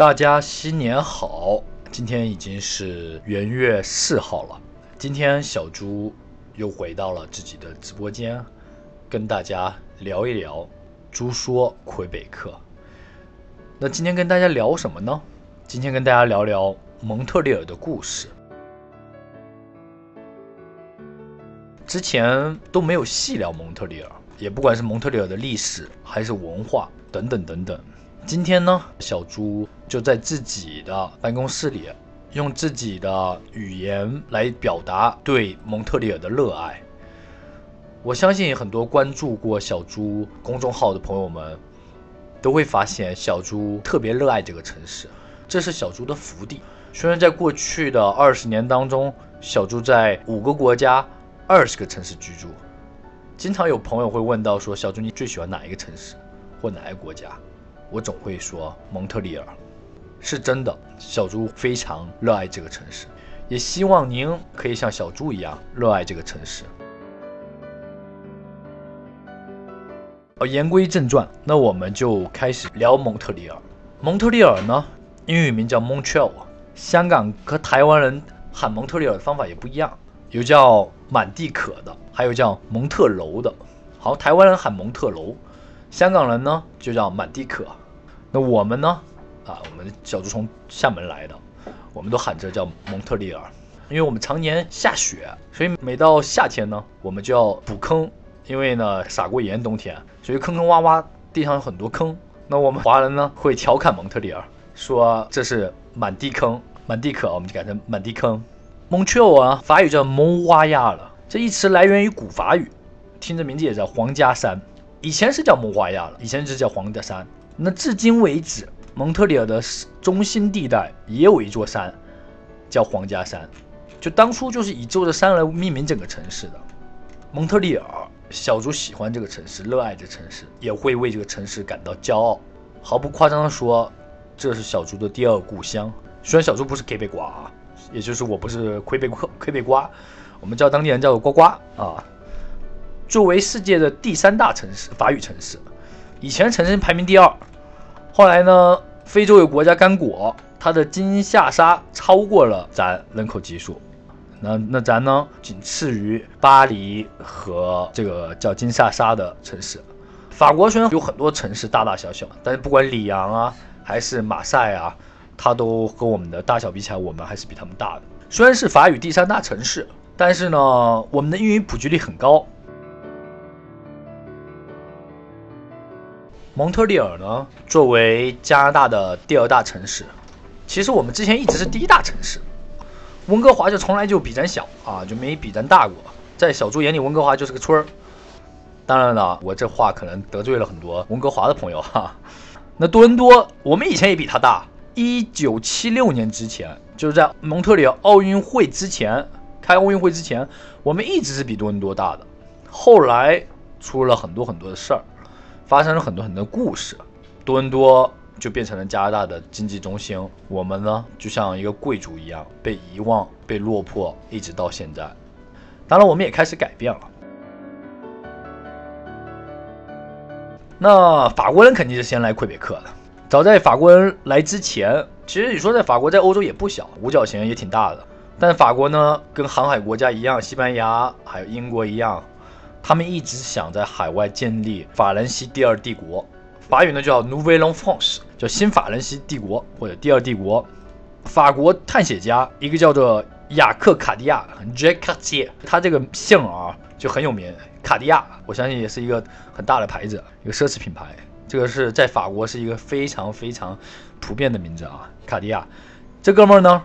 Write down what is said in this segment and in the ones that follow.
大家新年好！今天已经是元月四号了。今天小猪又回到了自己的直播间，跟大家聊一聊猪说魁北克。那今天跟大家聊什么呢？今天跟大家聊聊蒙特利尔的故事。之前都没有细聊蒙特利尔，也不管是蒙特利尔的历史还是文化等等等等。今天呢，小猪就在自己的办公室里，用自己的语言来表达对蒙特利尔的热爱。我相信很多关注过小猪公众号的朋友们，都会发现小猪特别热爱这个城市，这是小猪的福地。虽然在过去的二十年当中，小猪在五个国家。二十个城市居住，经常有朋友会问到说：“小猪，你最喜欢哪一个城市或哪一个国家？”我总会说蒙特利尔，是真的。小猪非常热爱这个城市，也希望您可以像小猪一样热爱这个城市。哦，言归正传，那我们就开始聊蒙特利尔。蒙特利尔呢，英语名叫 Montreal，香港和台湾人喊蒙特利尔的方法也不一样。有叫满地可的，还有叫蒙特楼的。好，台湾人喊蒙特楼，香港人呢就叫满地可。那我们呢？啊，我们小猪从厦门来的，我们都喊着叫蒙特利尔，因为我们常年下雪，所以每到夏天呢，我们就要补坑，因为呢撒过盐冬天，所以坑坑洼洼，地上有很多坑。那我们华人呢会调侃蒙特利尔，说这是满地坑，满地可，我们就改成满地坑。蒙特利尔啊，法语叫蒙瓦亚了。这一词来源于古法语，听着名字也叫皇家山。以前是叫蒙瓦亚了，以前是叫皇家山。那至今为止，蒙特利尔的中心地带也有一座山，叫皇家山。就当初就是以这座山来命名整个城市的。蒙特利尔，小猪喜欢这个城市，热爱这城市，也会为这个城市感到骄傲。毫不夸张地说，这是小猪的第二故乡。虽然小猪不是 K 北瓜啊。也就是我不是魁北克魁北瓜，我们叫当地人叫做呱呱啊。作为世界的第三大城市，法语城市，以前曾经排名第二，后来呢，非洲有国家干果，它的金夏沙超过了咱人口基数，那那咱呢，仅次于巴黎和这个叫金萨沙的城市。法国虽然有很多城市大大小小，但是不管里昂啊，还是马赛啊。它都和我们的大小比起来，我们还是比他们大的。虽然是法语第三大城市，但是呢，我们的英语普及率很高。蒙特利尔呢，作为加拿大的第二大城市，其实我们之前一直是第一大城市。温哥华就从来就比咱小啊，就没比咱大过。在小猪眼里，温哥华就是个村儿。当然了，我这话可能得罪了很多温哥华的朋友哈。那多伦多，我们以前也比他大。一九七六年之前，就是在蒙特利尔奥运会之前，开奥运会之前，我们一直是比多伦多大的。后来出了很多很多的事儿，发生了很多很多故事，多伦多就变成了加拿大的经济中心。我们呢，就像一个贵族一样，被遗忘、被落魄，一直到现在。当然，我们也开始改变了。那法国人肯定是先来魁北克的。早在法国人来之前，其实你说在法国在欧洲也不小，五角形也挺大的。但法国呢，跟航海国家一样，西班牙还有英国一样，他们一直想在海外建立法兰西第二帝国。法语呢叫 Nouvelle France，叫新法兰西帝国或者第二帝国。法国探险家一个叫做雅克卡地亚 （Jack Cartier），他这个姓啊就很有名。卡地亚，我相信也是一个很大的牌子，一个奢侈品牌。这个是在法国是一个非常非常普遍的名字啊，卡地亚。这哥们儿呢，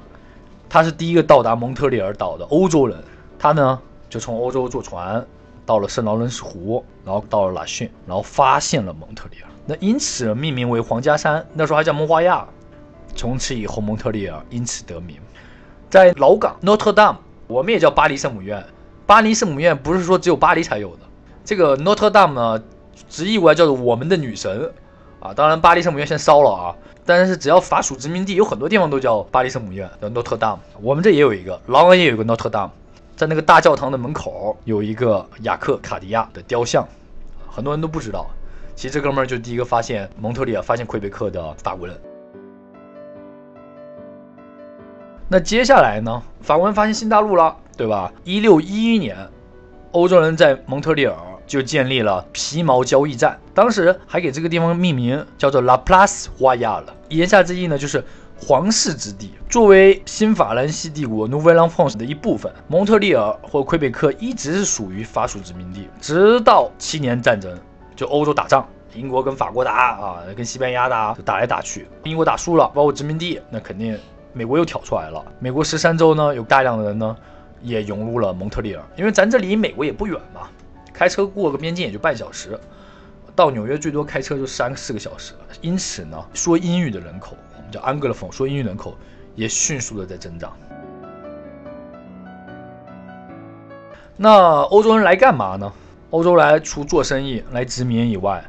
他是第一个到达蒙特利尔岛的欧洲人。他呢就从欧洲坐船到了圣劳伦斯湖，然后到了拉逊，然后发现了蒙特利尔。那因此命名为皇家山，那时候还叫蒙华亚。从此以后，蒙特利尔因此得名。在老港 Notre Dame，我们也叫巴黎圣母院。巴黎圣母院不是说只有巴黎才有的，这个 Notre Dame 呢。直译过来叫做我们的女神，啊，当然巴黎圣母院先烧了啊，但是只要法属殖民地，有很多地方都叫巴黎圣母院，叫 Notre Dame。我们这也有一个，劳恩也有一个 Notre Dame，在那个大教堂的门口有一个雅克卡迪亚的雕像，很多人都不知道，其实这哥们儿就第一个发现蒙特利尔、发现魁北克的法国人。那接下来呢，法国人发现新大陆了，对吧？一六一一年，欧洲人在蒙特利尔就建立了皮毛交易站，当时还给这个地方命名叫做 La Place Royale，言下之意呢就是。皇室之地，作为新法兰西帝国 （Nouvelle-France） 的一部分，蒙特利尔或魁北克一直是属于法属殖民地，直到七年战争，就欧洲打仗，英国跟法国打啊，跟西班牙打，打来打去，英国打输了，包括殖民地，那肯定美国又挑出来了。美国十三州呢，有大量的人呢，也涌入了蒙特利尔，因为咱这离美国也不远嘛，开车过个边境也就半小时，到纽约最多开车就三四个小时，因此呢，说英语的人口。叫安格勒风，说英语人口也迅速的在增长。那欧洲人来干嘛呢？欧洲来除做生意、来殖民以外，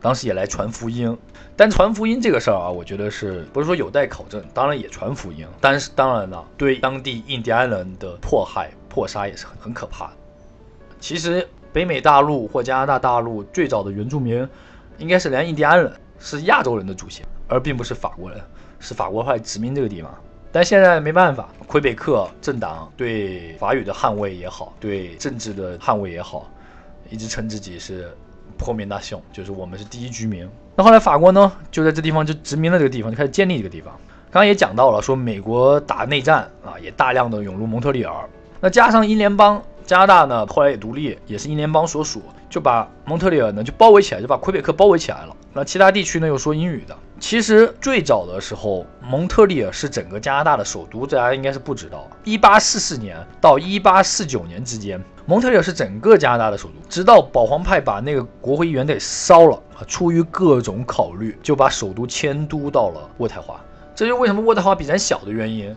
当时也来传福音。但传福音这个事儿啊，我觉得是不是说有待考证？当然也传福音，但是当然呢，对当地印第安人的迫害、迫杀也是很很可怕的。其实北美大陆或加拿大大陆最早的原住民，应该是连印第安人，是亚洲人的祖先，而并不是法国人。是法国来殖民这个地方，但现在没办法，魁北克政党对法语的捍卫也好，对政治的捍卫也好，一直称自己是破灭大雄，就是我们是第一居民。那后来法国呢，就在这地方就殖民了这个地方，就开始建立这个地方。刚刚也讲到了，说美国打内战啊，也大量的涌入蒙特利尔。那加上英联邦，加拿大呢后来也独立，也是英联邦所属，就把蒙特利尔呢就包围起来，就把魁北克包围起来了。那其他地区呢又说英语的。其实最早的时候，蒙特利尔是整个加拿大的首都，大家应该是不知道。一八四四年到一八四九年之间，蒙特利尔是整个加拿大的首都。直到保皇派把那个国会议员给烧了，出于各种考虑，就把首都迁都到了渥太华。这就为什么渥太华比咱小的原因。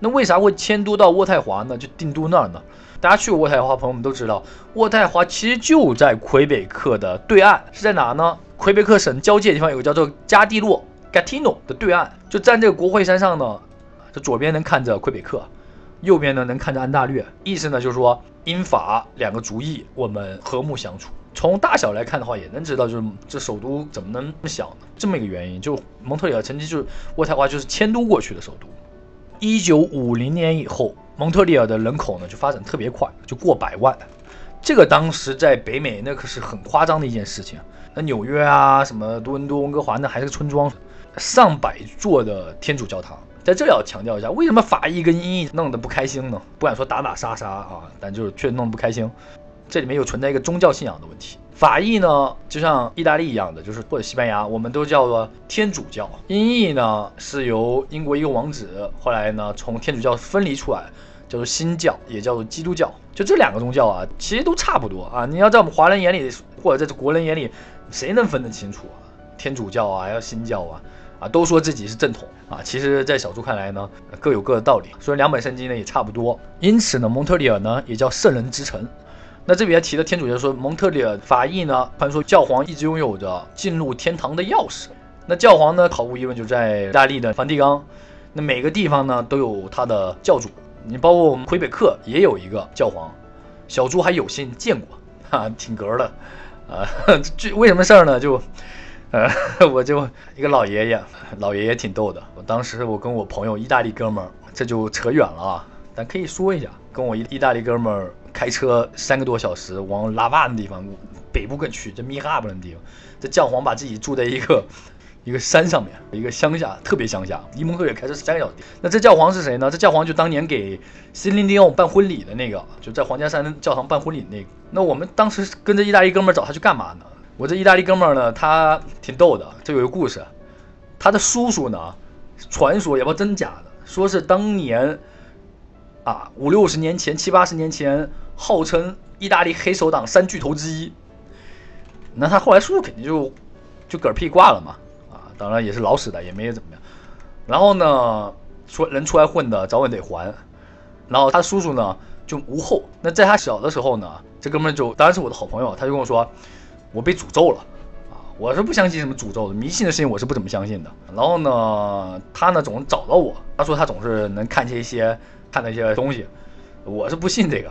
那为啥会迁都到渥太华呢？就定都那儿呢？大家去过渥太华，朋友们都知道，渥太华其实就在魁北克的对岸，是在哪呢？魁北克省交界的地方有个叫做加蒂洛 （Gatineau） 的对岸，就站这个国会山上呢。这左边能看着魁北克，右边呢能看着安大略。意思呢就是说，英法两个族裔我们和睦相处。从大小来看的话，也能知道就是这首都怎么能那么小呢？这么一个原因，就蒙特利尔曾经就是渥太华就是迁都过去的首都。一九五零年以后，蒙特利尔的人口呢就发展特别快，就过百万。这个当时在北美那可是很夸张的一件事情。纽约啊，什么多伦多、温哥华，那还是个村庄，上百座的天主教堂。在这里要强调一下，为什么法裔跟英裔弄得不开心呢？不敢说打打杀杀啊，但就是确实弄得不开心。这里面又存在一个宗教信仰的问题。法裔呢，就像意大利一样的，就是或者西班牙，我们都叫做天主教。英译呢，是由英国一个王子后来呢从天主教分离出来，叫做新教，也叫做基督教。就这两个宗教啊，其实都差不多啊。你要在我们华人眼里，或者在这国人眼里。谁能分得清楚啊？天主教啊，还有新教啊，啊，都说自己是正统啊。其实，在小猪看来呢，各有各的道理。所以两本圣经呢也差不多。因此呢，蒙特利尔呢也叫圣人之城。那这里还提的天主教说，蒙特利尔法裔呢，传说教皇一直拥有着进入天堂的钥匙。那教皇呢，毫无疑问就在意大利的梵蒂冈。那每个地方呢都有他的教主，你包括我们魁北克也有一个教皇。小猪还有幸见过，哈，挺格的。啊，这为什么事儿呢？就，呃，我就一个老爷爷，老爷爷挺逗的。我当时我跟我朋友意大利哥们儿，这就扯远了啊，但可以说一下，跟我意意大利哥们儿开车三个多小时往拉瓦那地方，北部更去，这米哈布的地方，这教皇把自己住在一个一个山上面，一个乡下，特别乡下，离蒙特利尔开车三个小时。那这教皇是谁呢？这教皇就当年给西林迪奥办婚礼的那个，就在皇家山教堂办婚礼那个。那我们当时跟着意大利哥们儿找他去干嘛呢？我这意大利哥们儿呢，他挺逗的。这有一个故事，他的叔叔呢，传说也不知道真假的，说是当年啊五六十年前、七八十年前，号称意大利黑手党三巨头之一。那他后来叔叔肯定就就嗝屁挂了嘛，当然也是老死的，也没怎么样。然后呢，说人出来混的，早晚得还。然后他叔叔呢就无后。那在他小的时候呢。这哥们就当然是我的好朋友，他就跟我说，我被诅咒了，啊，我是不相信什么诅咒的，迷信的事情我是不怎么相信的。然后呢，他呢总找到我，他说他总是能看见一些看到一些东西，我是不信这个。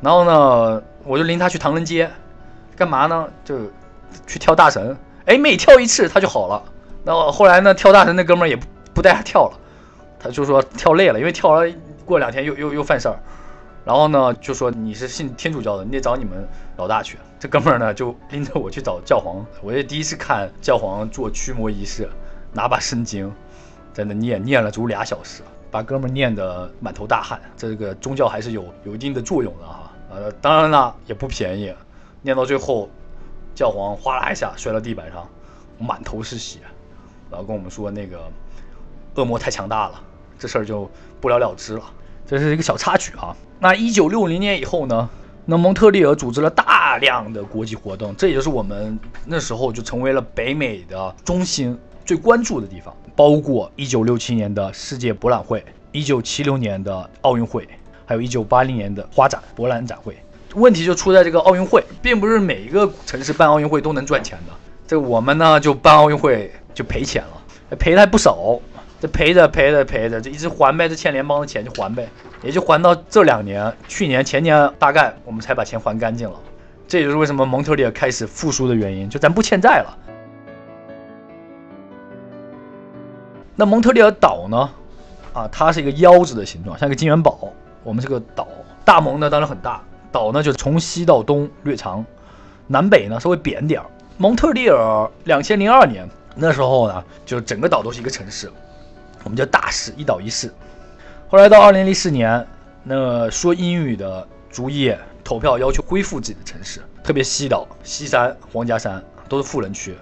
然后呢，我就领他去唐人街，干嘛呢？就去跳大神，哎，每跳一次他就好了。那后来呢，跳大神那哥们儿也不不带他跳了，他就说跳累了，因为跳了过两天又又又犯事儿，然后呢就说你是信天主教的，你得找你们老大去。这哥们儿呢就拎着我去找教皇，我也第一次看教皇做驱魔仪式，拿把圣经在那念，念了足俩小时，把哥们儿念得满头大汗。这个宗教还是有有一定的作用的哈，呃，当然了也不便宜，念到最后，教皇哗啦一下摔到地板上，满头是血，然后跟我们说那个恶魔太强大了，这事儿就不了了之了。这是一个小插曲啊。那一九六零年以后呢？那蒙特利尔组织了大量的国际活动，这也就是我们那时候就成为了北美的中心，最关注的地方，包括一九六七年的世界博览会，一九七六年的奥运会，还有一九八零年的花展博览展会。问题就出在这个奥运会，并不是每一个城市办奥运会都能赚钱的。这我们呢就办奥运会就赔钱了，赔的还不少。这赔着赔着赔着，这一直还呗，这欠联邦的钱就还呗，也就还到这两年，去年前年大概我们才把钱还干净了。这也就是为什么蒙特利尔开始复苏的原因，就咱不欠债了。那蒙特利尔岛呢？啊，它是一个腰子的形状，像一个金元宝。我们这个岛，大蒙呢当然很大，岛呢就从西到东略长，南北呢稍微扁点儿。蒙特利尔两千零二年那时候呢，就整个岛都是一个城市。我们叫大市，一岛一市。后来到二零零四年，那说英语的族裔投票要求恢复自己的城市，特别西岛、西山、皇家山都是富人区，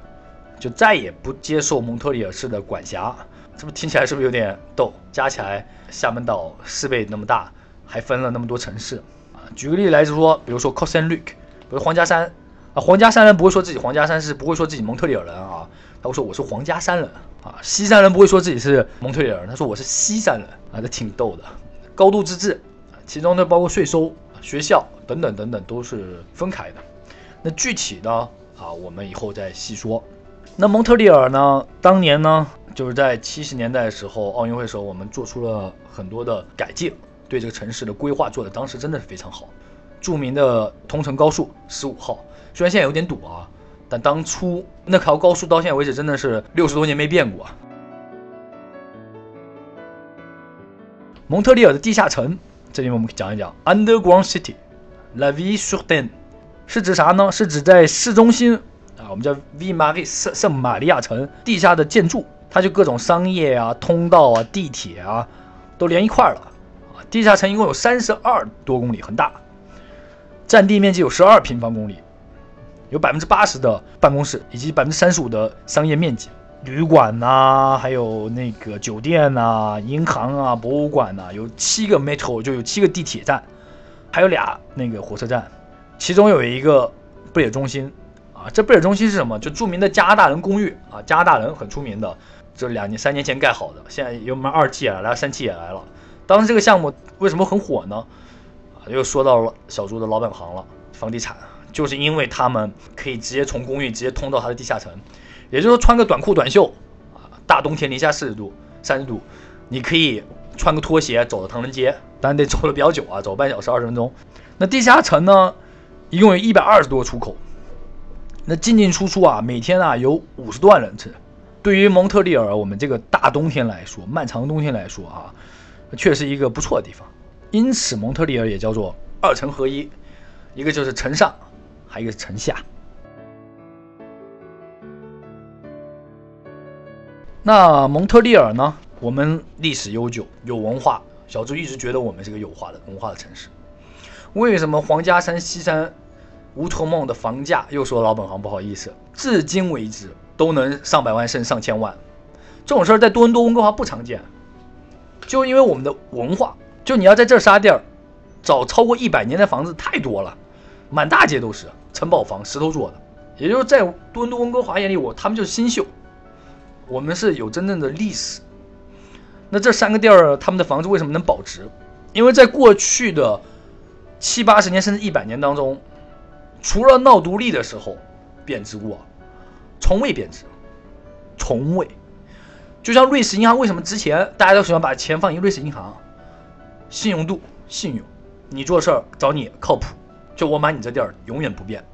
就再也不接受蒙特利尔市的管辖。这不听起来是不是有点逗？加起来厦门岛四倍那么大，还分了那么多城市！举个例子来说，比如说 c o s t n Lake，比如皇家山啊，皇家山人不会说自己皇家山是不会说自己蒙特利尔人啊，他会说我是皇家山人。啊，西山人不会说自己是蒙特利尔人，他说我是西山人啊，这挺逗的。高度自治，其中呢包括税收、学校等等等等都是分开的。那具体呢啊，我们以后再细说。那蒙特利尔呢，当年呢就是在七十年代的时候，奥运会时候我们做出了很多的改进，对这个城市的规划做的当时真的是非常好。著名的通城高速十五号，虽然现在有点堵啊。但当初那条高速到现在为止真的是六十多年没变过。蒙特利尔的地下城，这里我们讲一讲 Underground City，La Ville s u r t e n 是指啥呢？是指在市中心啊，我们叫 Ville Marie 圣圣玛利亚城地下的建筑，它就各种商业啊、通道啊、地铁啊都连一块儿了。地下城一共有三十二多公里，很大，占地面积有十二平方公里。有百分之八十的办公室，以及百分之三十五的商业面积，旅馆呐，还有那个酒店呐，银行啊，博物馆呐，有七个 metro，就有七个地铁站，还有俩那个火车站，其中有一个贝尔中心啊，这贝尔中心是什么？就著名的加拿大人公寓啊，加拿大人很出名的，这两年三年前盖好的，现在有我们二期也来了，三期也来了。当时这个项目为什么很火呢？啊，又说到了小猪的老本行了，房地产。就是因为他们可以直接从公寓直接通到它的地下城，也就是说穿个短裤短袖啊，大冬天零下四十度、三十度，你可以穿个拖鞋走到唐人街，当然得走的比较久啊，走半小时二十分钟。那地下城呢，一共有一百二十多出口，那进进出出啊，每天啊有五十多万人次。对于蒙特利尔我们这个大冬天来说，漫长冬天来说啊，确实一个不错的地方。因此蒙特利尔也叫做二城合一，一个就是城上。还有一个是城下，那蒙特利尔呢？我们历史悠久，有文化。小朱一直觉得我们是个有化的文化的城市。为什么皇家山西山乌托梦的房价？又说老本行不好意思，至今为止都能上百万甚至上千万。这种事儿在多伦多、温哥华不常见，就因为我们的文化。就你要在这儿地儿，找超过一百年的房子太多了，满大街都是。城堡房，石头做的，也就是在多伦多、温哥华眼里，我他们就是新秀，我们是有真正的历史。那这三个地儿，他们的房子为什么能保值？因为在过去的七八十年甚至一百年当中，除了闹独立的时候贬值过，从未贬值，从未。就像瑞士银行为什么值钱？大家都喜欢把钱放进瑞士银行，信用度、信用，你做事儿找你靠谱。就我买你这地儿永远不变。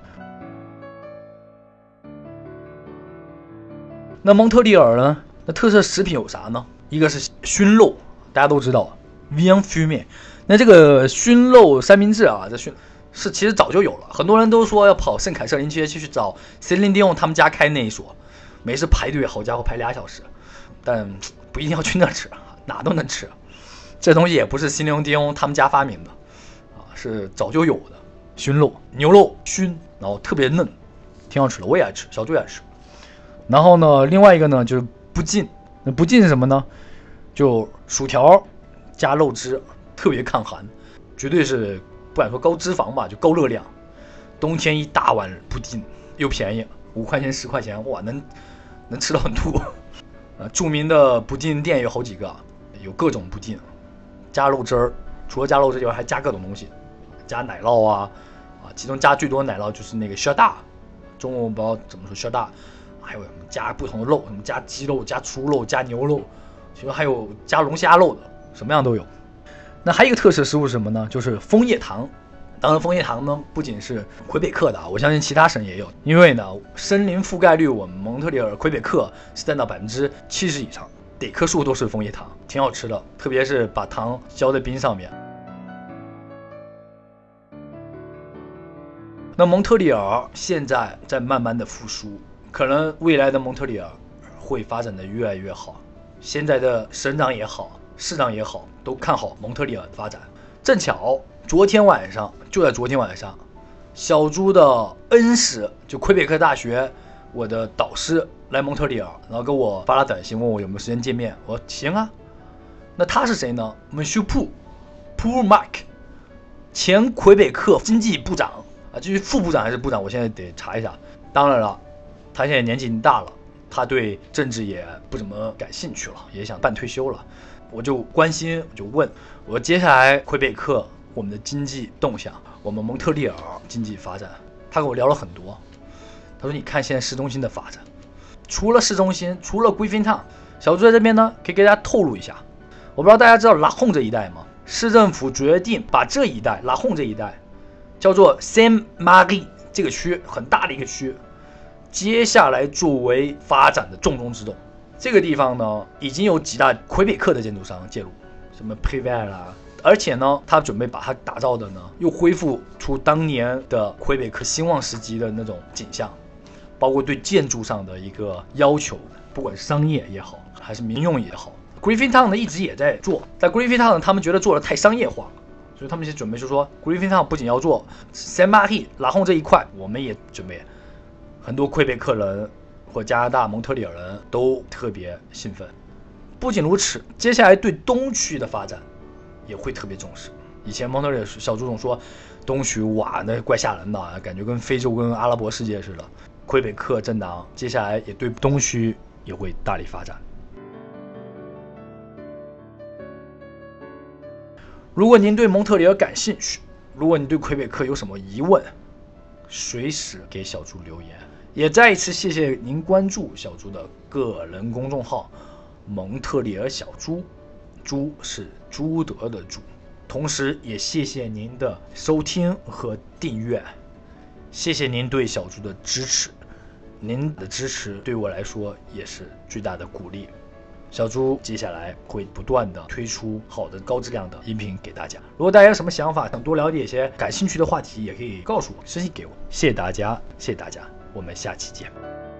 那蒙特利尔呢？那特色食品有啥呢？一个是熏肉大家都知道，Vian f u m 那这个熏肉三明治啊，这熏是其实早就有了，很多人都说要跑圣凯瑟琳街去找 Celine Dion 他们家开那一所，每次排队，好家伙排俩小时，但不一定要去那吃，哪都能吃。这东西也不是 Celine Dion 他们家发明的，啊，是早就有的熏肉，牛肉熏，然后特别嫩，挺好吃的，我也爱吃，小猪也爱吃。然后呢，另外一个呢就是不劲，那不劲是什么呢？就薯条加肉汁，特别抗寒，绝对是不敢说高脂肪吧，就高热量。冬天一大碗不进又便宜，五块钱十块钱，哇，能能吃到很吐。著名的布丁店有好几个，有各种布丁，加肉汁儿，除了加肉汁以外还加各种东西，加奶酪啊啊，其中加最多奶酪就是那个肖大，中文不知道怎么说肖大，还有什么加不同的肉，什么加鸡肉、加猪肉、加牛肉。其实还有加龙虾肉的，什么样都有。那还有一个特色食物是什么呢？就是枫叶糖。当然，枫叶糖呢不仅是魁北克的啊，我相信其他省也有。因为呢，森林覆盖率我们蒙特利尔、魁北克是占到百分之七十以上，得棵树都是枫叶糖，挺好吃的。特别是把糖浇在冰上面。那蒙特利尔现在在慢慢的复苏，可能未来的蒙特利尔会发展的越来越好。现在的省长也好，市长也好，都看好蒙特利尔的发展。正巧昨天晚上，就在昨天晚上，小猪的恩师就魁北克大学我的导师来蒙特利尔，然后给我发了短信，问我有没有时间见面。我说行啊。那他是谁呢？Monsieur Pou，Pou Mark，前魁北克经济部长啊，至于副部长还是部长，我现在得查一下。当然了，他现在年纪已经大了。他对政治也不怎么感兴趣了，也想半退休了。我就关心，我就问我接下来魁北克我们的经济动向，我们蒙特利尔经济发展。他跟我聊了很多。他说：“你看现在市中心的发展，除了市中心，除了魁北克小朱在这边呢，可以给大家透露一下。我不知道大家知道拉洪这一带吗？市政府决定把这一带拉洪这一带叫做 Saint Marie 这个区，很大的一个区。”接下来作为发展的重中之重，这个地方呢，已经有几大魁北克的建筑商介入，什么 p r i v a 啦，而且呢，他准备把它打造的呢，又恢复出当年的魁北克兴旺时期的那种景象，包括对建筑上的一个要求，不管是商业也好，还是民用也好，Griffin Town 呢一直也在做，在 Griffin Town 他们觉得做的太商业化，所以他们就准备就说，Griffin Town 不仅要做 s a n m a r t i 拉洪这一块，我们也准备。很多魁北克人或加拿大蒙特利尔人都特别兴奋。不仅如此，接下来对东区的发展也会特别重视。以前蒙特利尔小朱总说，东区哇，那怪吓人的，感觉跟非洲、跟阿拉伯世界似的。魁北克政党接下来也对东区也会大力发展。如果您对蒙特利尔感兴趣，如果你对魁北克有什么疑问，随时给小朱留言。也再一次谢谢您关注小猪的个人公众号“蒙特利尔小猪”，猪是朱德的猪。同时，也谢谢您的收听和订阅，谢谢您对小猪的支持，您的支持对我来说也是最大的鼓励。小猪接下来会不断的推出好的高质量的音频给大家。如果大家有什么想法，想多了解一些感兴趣的话题，也可以告诉我，私信给我。谢谢大家，谢谢大家。我们下期见。